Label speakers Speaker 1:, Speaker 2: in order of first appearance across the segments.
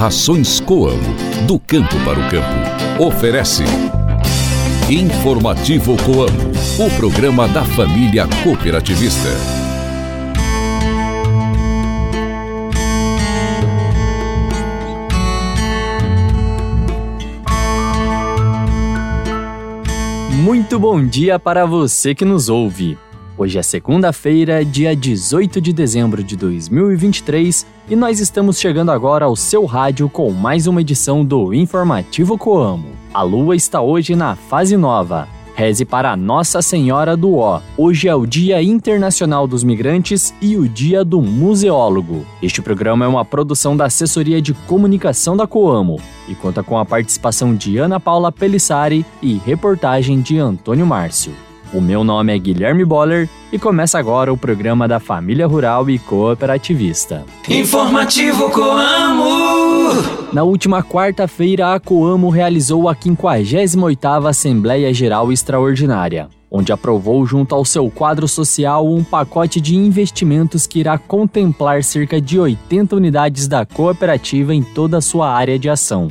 Speaker 1: Rações Coamo, do campo para o campo. Oferece. Informativo Coamo, o programa da família cooperativista.
Speaker 2: Muito bom dia para você que nos ouve. Hoje é segunda-feira, dia 18 de dezembro de 2023, e nós estamos chegando agora ao seu rádio com mais uma edição do Informativo Coamo. A lua está hoje na fase nova. Reze para Nossa Senhora do Ó. Hoje é o Dia Internacional dos Migrantes e o Dia do Museólogo. Este programa é uma produção da Assessoria de Comunicação da Coamo e conta com a participação de Ana Paula Pelissari e reportagem de Antônio Márcio. O meu nome é Guilherme Boller e começa agora o programa da Família Rural e Cooperativista.
Speaker 3: Informativo Coamo!
Speaker 2: Na última quarta-feira, a Coamo realizou a 58ª Assembleia Geral Extraordinária, onde aprovou junto ao seu quadro social um pacote de investimentos que irá contemplar cerca de 80 unidades da cooperativa em toda a sua área de ação.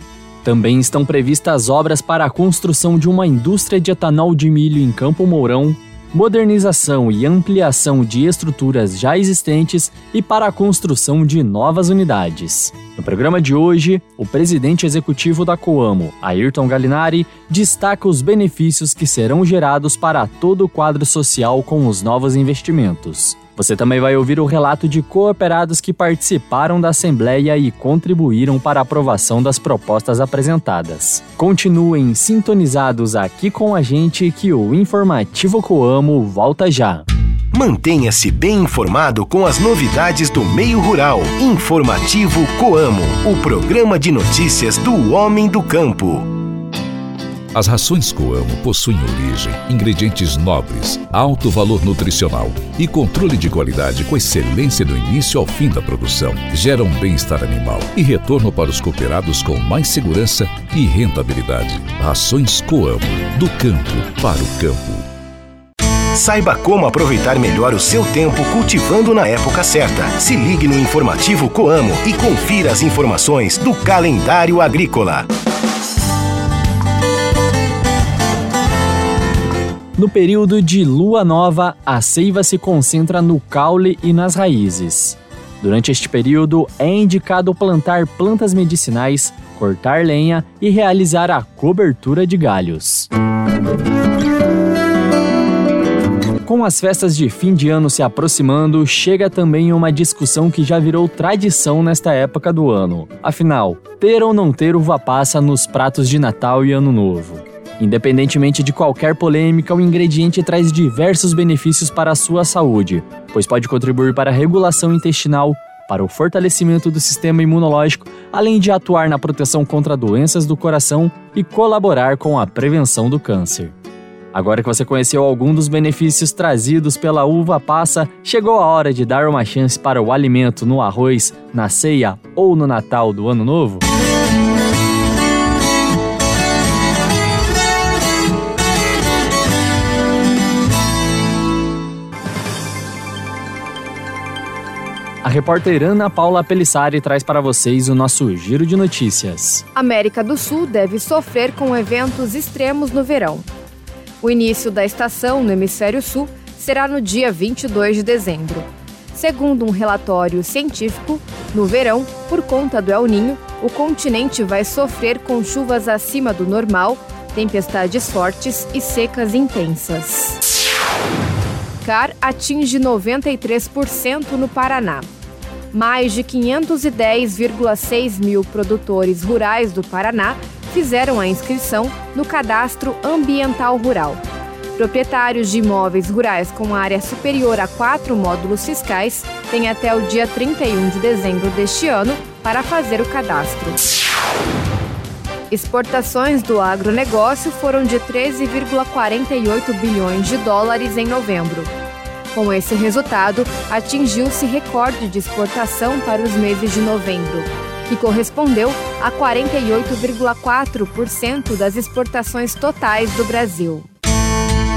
Speaker 2: Também estão previstas obras para a construção de uma indústria de etanol de milho em Campo Mourão, modernização e ampliação de estruturas já existentes e para a construção de novas unidades. No programa de hoje, o presidente executivo da Coamo, Ayrton Galinari, destaca os benefícios que serão gerados para todo o quadro social com os novos investimentos. Você também vai ouvir o relato de cooperados que participaram da Assembleia e contribuíram para a aprovação das propostas apresentadas. Continuem sintonizados aqui com a gente que o Informativo Coamo volta já.
Speaker 4: Mantenha-se bem informado com as novidades do meio rural. Informativo Coamo, o programa de notícias do homem do campo.
Speaker 1: As rações Coamo possuem origem, ingredientes nobres, alto valor nutricional e controle de qualidade com excelência do início ao fim da produção. Geram bem-estar animal e retorno para os cooperados com mais segurança e rentabilidade. Rações Coamo, do campo para o campo.
Speaker 4: Saiba como aproveitar melhor o seu tempo cultivando na época certa. Se ligue no informativo Coamo e confira as informações do calendário agrícola.
Speaker 2: No período de lua nova, a seiva se concentra no caule e nas raízes. Durante este período, é indicado plantar plantas medicinais, cortar lenha e realizar a cobertura de galhos. Com as festas de fim de ano se aproximando, chega também uma discussão que já virou tradição nesta época do ano. Afinal, ter ou não ter uva passa nos pratos de Natal e Ano Novo? Independentemente de qualquer polêmica, o ingrediente traz diversos benefícios para a sua saúde, pois pode contribuir para a regulação intestinal, para o fortalecimento do sistema imunológico, além de atuar na proteção contra doenças do coração e colaborar com a prevenção do câncer. Agora que você conheceu algum dos benefícios trazidos pela uva passa, chegou a hora de dar uma chance para o alimento no arroz, na ceia ou no Natal do Ano Novo? A repórter Ana Paula Pelissari traz para vocês o nosso giro de notícias.
Speaker 5: América do Sul deve sofrer com eventos extremos no verão. O início da estação no hemisfério sul será no dia 22 de dezembro. Segundo um relatório científico, no verão, por conta do El Ninho, o continente vai sofrer com chuvas acima do normal, tempestades fortes e secas intensas. CAR atinge 93% no Paraná. Mais de 510,6 mil produtores rurais do Paraná fizeram a inscrição no Cadastro Ambiental Rural. Proprietários de imóveis rurais com área superior a quatro módulos fiscais têm até o dia 31 de dezembro deste ano para fazer o cadastro. Exportações do agronegócio foram de 13,48 bilhões de dólares em novembro. Com esse resultado, atingiu-se recorde de exportação para os meses de novembro, que correspondeu a 48,4% das exportações totais do Brasil.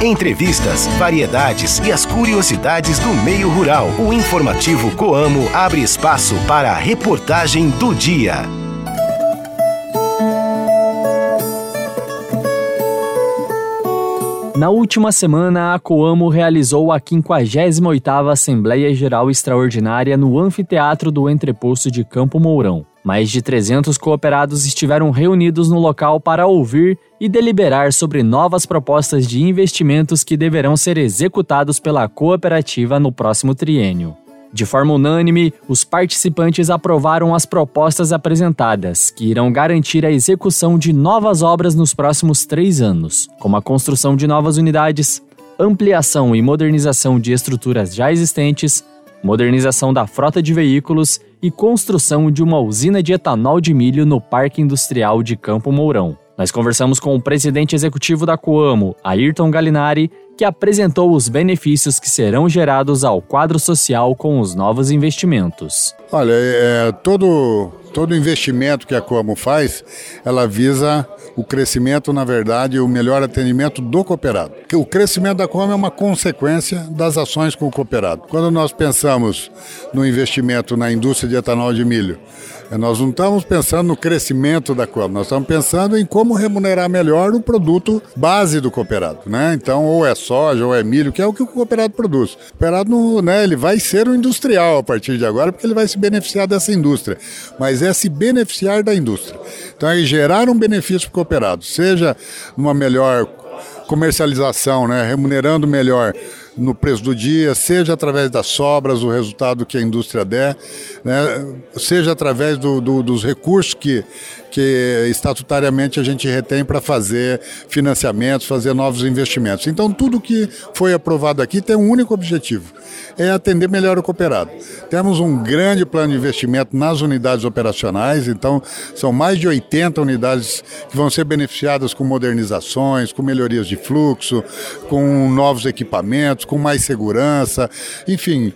Speaker 4: Entrevistas, variedades e as curiosidades do meio rural. O informativo Coamo abre espaço para a reportagem do dia.
Speaker 2: Na última semana, a Coamo realizou a 58ª Assembleia Geral Extraordinária no Anfiteatro do Entreposto de Campo Mourão. Mais de 300 cooperados estiveram reunidos no local para ouvir e deliberar sobre novas propostas de investimentos que deverão ser executados pela cooperativa no próximo triênio. De forma unânime, os participantes aprovaram as propostas apresentadas, que irão garantir a execução de novas obras nos próximos três anos, como a construção de novas unidades, ampliação e modernização de estruturas já existentes, modernização da frota de veículos e construção de uma usina de etanol de milho no Parque Industrial de Campo Mourão. Nós conversamos com o presidente executivo da Coamo, Ayrton Galinari, que apresentou os benefícios que serão gerados ao quadro social com os novos investimentos.
Speaker 6: Olha, é, todo, todo investimento que a Coamo faz, ela visa o crescimento, na verdade, o melhor atendimento do cooperado. O crescimento da Coamo é uma consequência das ações com o cooperado. Quando nós pensamos no investimento na indústria de etanol de milho, é, nós não estamos pensando no crescimento da Coamo, nós estamos pensando em como remunerar melhor o produto base do cooperado, né? Então, ou é soja, ou é milho, que é o que o cooperado produz. O cooperado, né, ele vai ser um industrial a partir de agora, porque ele vai se beneficiar dessa indústria, mas é se beneficiar da indústria. Então, é gerar um benefício para o cooperado, seja numa melhor comercialização, né, remunerando melhor no preço do dia, seja através das sobras, o resultado que a indústria der, né, seja através do, do, dos recursos que, que estatutariamente a gente retém para fazer financiamentos, fazer novos investimentos. Então, tudo que foi aprovado aqui tem um único objetivo: é atender melhor o cooperado. Temos um grande plano de investimento nas unidades operacionais, então, são mais de 80 unidades que vão ser beneficiadas com modernizações, com melhorias de fluxo, com novos equipamentos com mais segurança, enfim,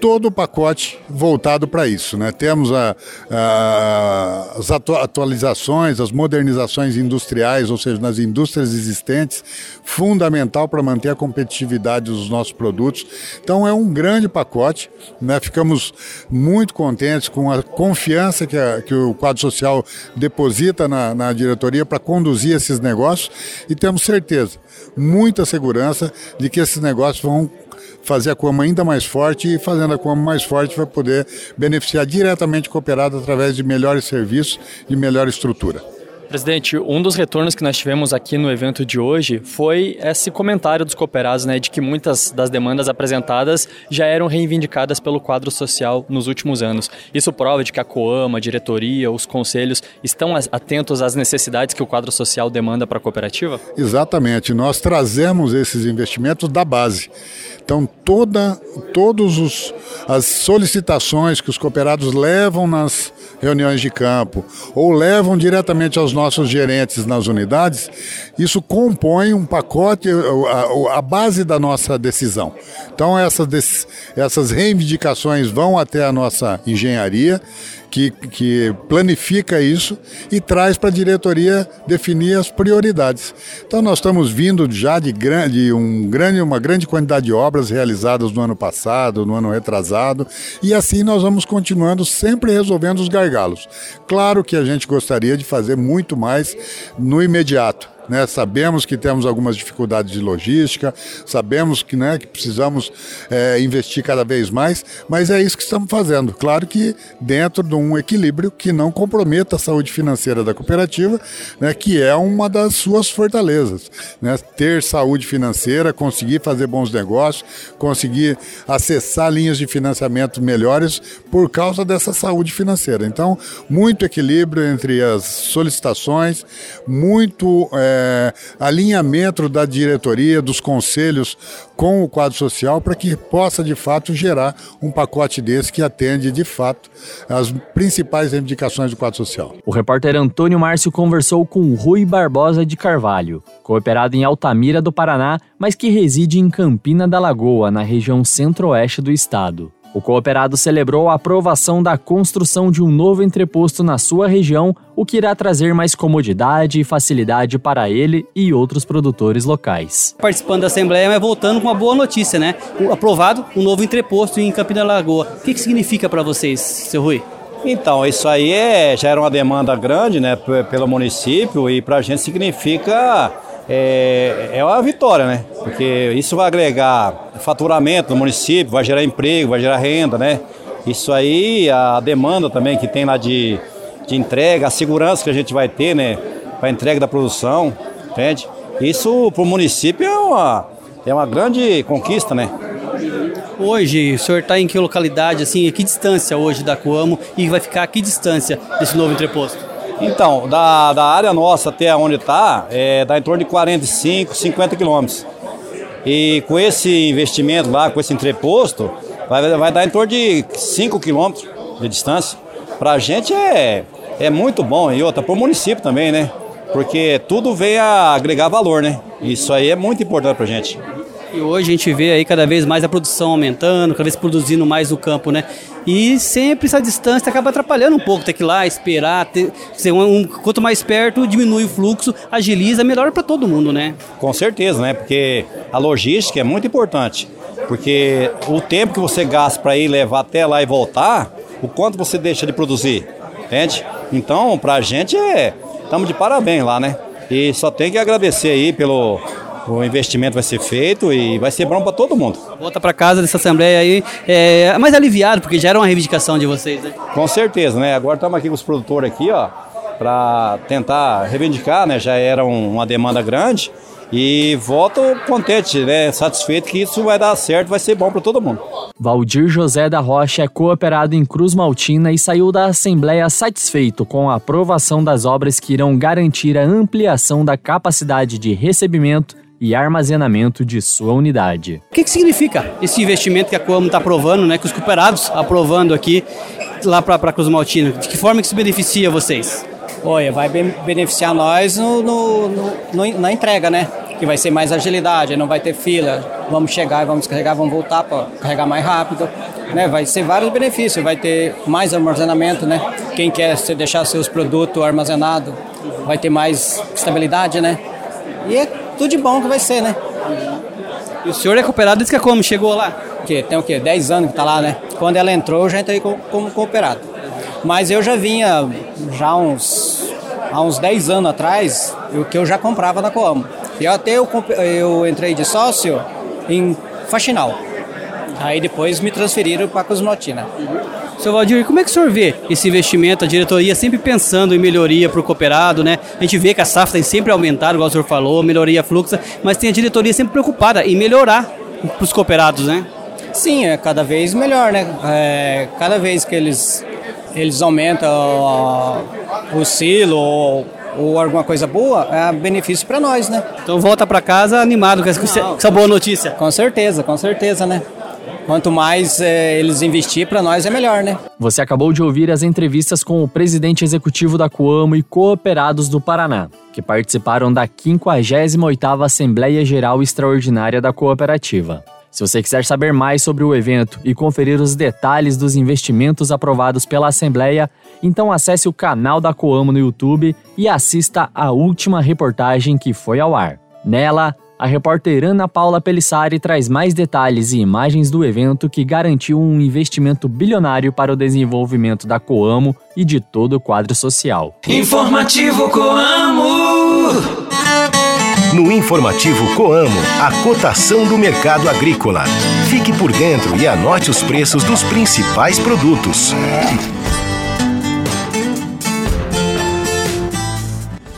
Speaker 6: todo o pacote voltado para isso. Né? Temos a, a, as atualizações, as modernizações industriais, ou seja, nas indústrias existentes, fundamental para manter a competitividade dos nossos produtos. Então é um grande pacote. Né? Ficamos muito contentes com a confiança que, a, que o quadro social deposita na, na diretoria para conduzir esses negócios e temos certeza, muita segurança de que esses negócios vão fazer a Coamo ainda mais forte e fazendo a Coamo mais forte vai poder beneficiar diretamente o cooperado através de melhores serviços e melhor estrutura.
Speaker 2: Presidente, um dos retornos que nós tivemos aqui no evento de hoje foi esse comentário dos cooperados, né, de que muitas das demandas apresentadas já eram reivindicadas pelo quadro social nos últimos anos. Isso prova de que a Coama, a diretoria, os conselhos estão atentos às necessidades que o quadro social demanda para a cooperativa?
Speaker 6: Exatamente. Nós trazemos esses investimentos da base. Então, toda, todos os, as solicitações que os cooperados levam nas reuniões de campo ou levam diretamente aos nossos gerentes nas unidades, isso compõe um pacote, a, a base da nossa decisão. Então, essas, essas reivindicações vão até a nossa engenharia que, que planifica isso e traz para a diretoria definir as prioridades. Então nós estamos vindo já de, grande, um grande, uma grande quantidade de obras realizadas no ano passado, no ano retrasado, e assim nós vamos continuando sempre resolvendo os gargalos. Claro que a gente gostaria de fazer muito mais no imediato né? Sabemos que temos algumas dificuldades de logística, sabemos que, né, que precisamos é, investir cada vez mais, mas é isso que estamos fazendo. Claro que dentro de um equilíbrio que não comprometa a saúde financeira da cooperativa, né, que é uma das suas fortalezas. Né? Ter saúde financeira, conseguir fazer bons negócios, conseguir acessar linhas de financiamento melhores por causa dessa saúde financeira. Então, muito equilíbrio entre as solicitações, muito. É, é, alinhamento da diretoria, dos conselhos com o quadro social para que possa de fato gerar um pacote desse que atende de fato as principais reivindicações do quadro social.
Speaker 2: O repórter Antônio Márcio conversou com Rui Barbosa de Carvalho, cooperado em Altamira do Paraná, mas que reside em Campina da Lagoa, na região centro-oeste do estado. O cooperado celebrou a aprovação da construção de um novo entreposto na sua região, o que irá trazer mais comodidade e facilidade para ele e outros produtores locais.
Speaker 7: Participando da Assembleia, mas voltando com uma boa notícia, né? Aprovado um novo entreposto em Campina Lagoa. O que, que significa para vocês, seu Rui?
Speaker 8: Então, isso aí é, já era uma demanda grande né, pelo município e para a gente significa é, é uma vitória, né? Porque isso vai agregar faturamento no município, vai gerar emprego, vai gerar renda, né? Isso aí, a demanda também que tem lá de, de entrega, a segurança que a gente vai ter, né? Para entrega da produção, entende? Isso para o município é uma, é uma grande conquista, né?
Speaker 7: Hoje, o senhor está em que localidade, assim, que distância hoje da Coamo e vai ficar a que distância desse novo entreposto?
Speaker 8: Então, da, da área nossa até onde está, é, dá em torno de 45, 50 quilômetros. E com esse investimento lá, com esse entreposto, vai, vai dar em torno de 5 quilômetros de distância. Para a gente é, é muito bom e outra, para o município também, né? Porque tudo vem a agregar valor, né? Isso aí é muito importante para a gente.
Speaker 7: E hoje a gente vê aí cada vez mais a produção aumentando, cada vez produzindo mais no campo, né? E sempre essa distância acaba atrapalhando um pouco, ter que ir lá, esperar, ter, um, um, quanto mais perto, diminui o fluxo, agiliza, melhor para todo mundo, né?
Speaker 8: Com certeza, né? Porque a logística é muito importante. Porque o tempo que você gasta para ir levar até lá e voltar, o quanto você deixa de produzir, entende? Então, para a gente é, estamos de parabéns lá, né? E só tem que agradecer aí pelo o investimento vai ser feito e vai ser bom para todo mundo.
Speaker 7: Volta para casa dessa assembleia aí é mais aliviado, porque já era uma reivindicação de vocês, né?
Speaker 8: Com certeza, né? Agora estamos aqui com os produtores aqui, ó, para tentar reivindicar, né? Já era uma demanda grande e volto contente, né? Satisfeito que isso vai dar certo, vai ser bom para todo mundo.
Speaker 2: Valdir José da Rocha é cooperado em Cruz Maltina e saiu da Assembleia satisfeito com a aprovação das obras que irão garantir a ampliação da capacidade de recebimento e armazenamento de sua unidade.
Speaker 7: O que, que significa esse investimento que a Coamo está aprovando, né, que os cooperados aprovando aqui lá para Cruz Maltina? De que forma que isso beneficia vocês?
Speaker 9: Olha, vai beneficiar nós no, no, no, na entrega, né? Que vai ser mais agilidade, não vai ter fila. Vamos chegar vamos carregar, vamos voltar para carregar mais rápido. Né? Vai ser vários benefícios, vai ter mais armazenamento, né? Quem quer deixar seus produtos armazenados vai ter mais estabilidade, né? E é tudo de bom que vai ser, né?
Speaker 7: E o senhor é cooperado desde que a Como chegou lá?
Speaker 9: Que tem o quê? 10 anos que tá lá, né? Quando ela entrou, eu já entrei como cooperado. Mas eu já vinha, já uns, há uns 10 anos atrás, o que eu já comprava na Coamo. E até eu, eu entrei de sócio em Faxinal. Aí depois me transferiram para Cosmotina.
Speaker 7: Seu Valdir, como é que o senhor vê esse investimento, a diretoria sempre pensando em melhoria para o cooperado, né? A gente vê que a safra tem sempre aumentado, igual o senhor falou, melhoria fluxa, mas tem a diretoria sempre preocupada em melhorar para os cooperados, né?
Speaker 9: Sim, é cada vez melhor, né? É, cada vez que eles, eles aumentam o, o silo ou, ou alguma coisa boa, é benefício para nós, né?
Speaker 7: Então volta para casa animado com essa, com essa boa notícia.
Speaker 9: Com certeza, com certeza, né? Quanto mais é, eles investir, para nós é melhor, né?
Speaker 2: Você acabou de ouvir as entrevistas com o presidente executivo da Coamo e cooperados do Paraná, que participaram da 58ª Assembleia Geral Extraordinária da Cooperativa. Se você quiser saber mais sobre o evento e conferir os detalhes dos investimentos aprovados pela Assembleia, então acesse o canal da Coamo no YouTube e assista a última reportagem que foi ao ar. Nela, a repórter Ana Paula Pelissari traz mais detalhes e imagens do evento que garantiu um investimento bilionário para o desenvolvimento da Coamo e de todo o quadro social.
Speaker 3: Informativo Coamo.
Speaker 4: No informativo Coamo, a cotação do mercado agrícola. Fique por dentro e anote os preços dos principais produtos.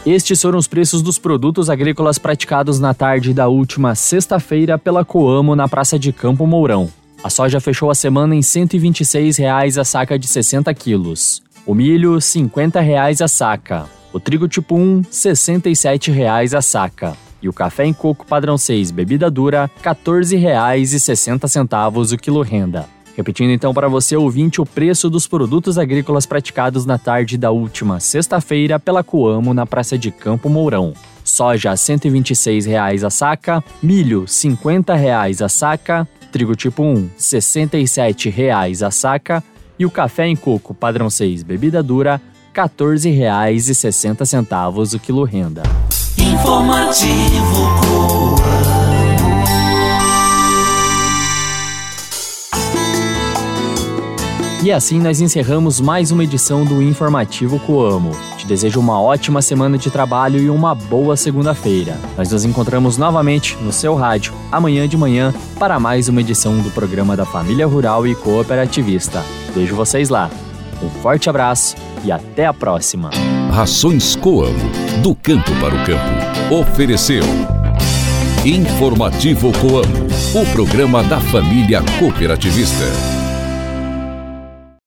Speaker 2: Estes foram os preços dos produtos agrícolas praticados na tarde da última sexta-feira pela Coamo na Praça de Campo Mourão. A soja fechou a semana em R$ 126,00 a saca de 60 quilos. O milho, R$ 50,00 a saca. O trigo tipo 1, R$ 67,00 a saca. E o café em coco padrão 6 bebida dura, R$ 14,60 o quilo renda. Repetindo então para você, ouvinte, o preço dos produtos agrícolas praticados na tarde da última sexta-feira pela Coamo na Praça de Campo Mourão. Soja R$ 126,00 a saca, milho R$ 50,00 a saca, trigo tipo 1 R$ 67,00 a saca e o café em coco padrão 6 bebida dura R$ 14,60 o quilo renda.
Speaker 3: Informativo
Speaker 2: E assim nós encerramos mais uma edição do Informativo Coamo. Te desejo uma ótima semana de trabalho e uma boa segunda-feira. Nós nos encontramos novamente no seu rádio amanhã de manhã para mais uma edição do programa da Família Rural e Cooperativista. Vejo vocês lá. Um forte abraço e até a próxima.
Speaker 1: Rações Coamo, do campo para o campo. Ofereceu. Informativo Coamo, o programa da família cooperativista.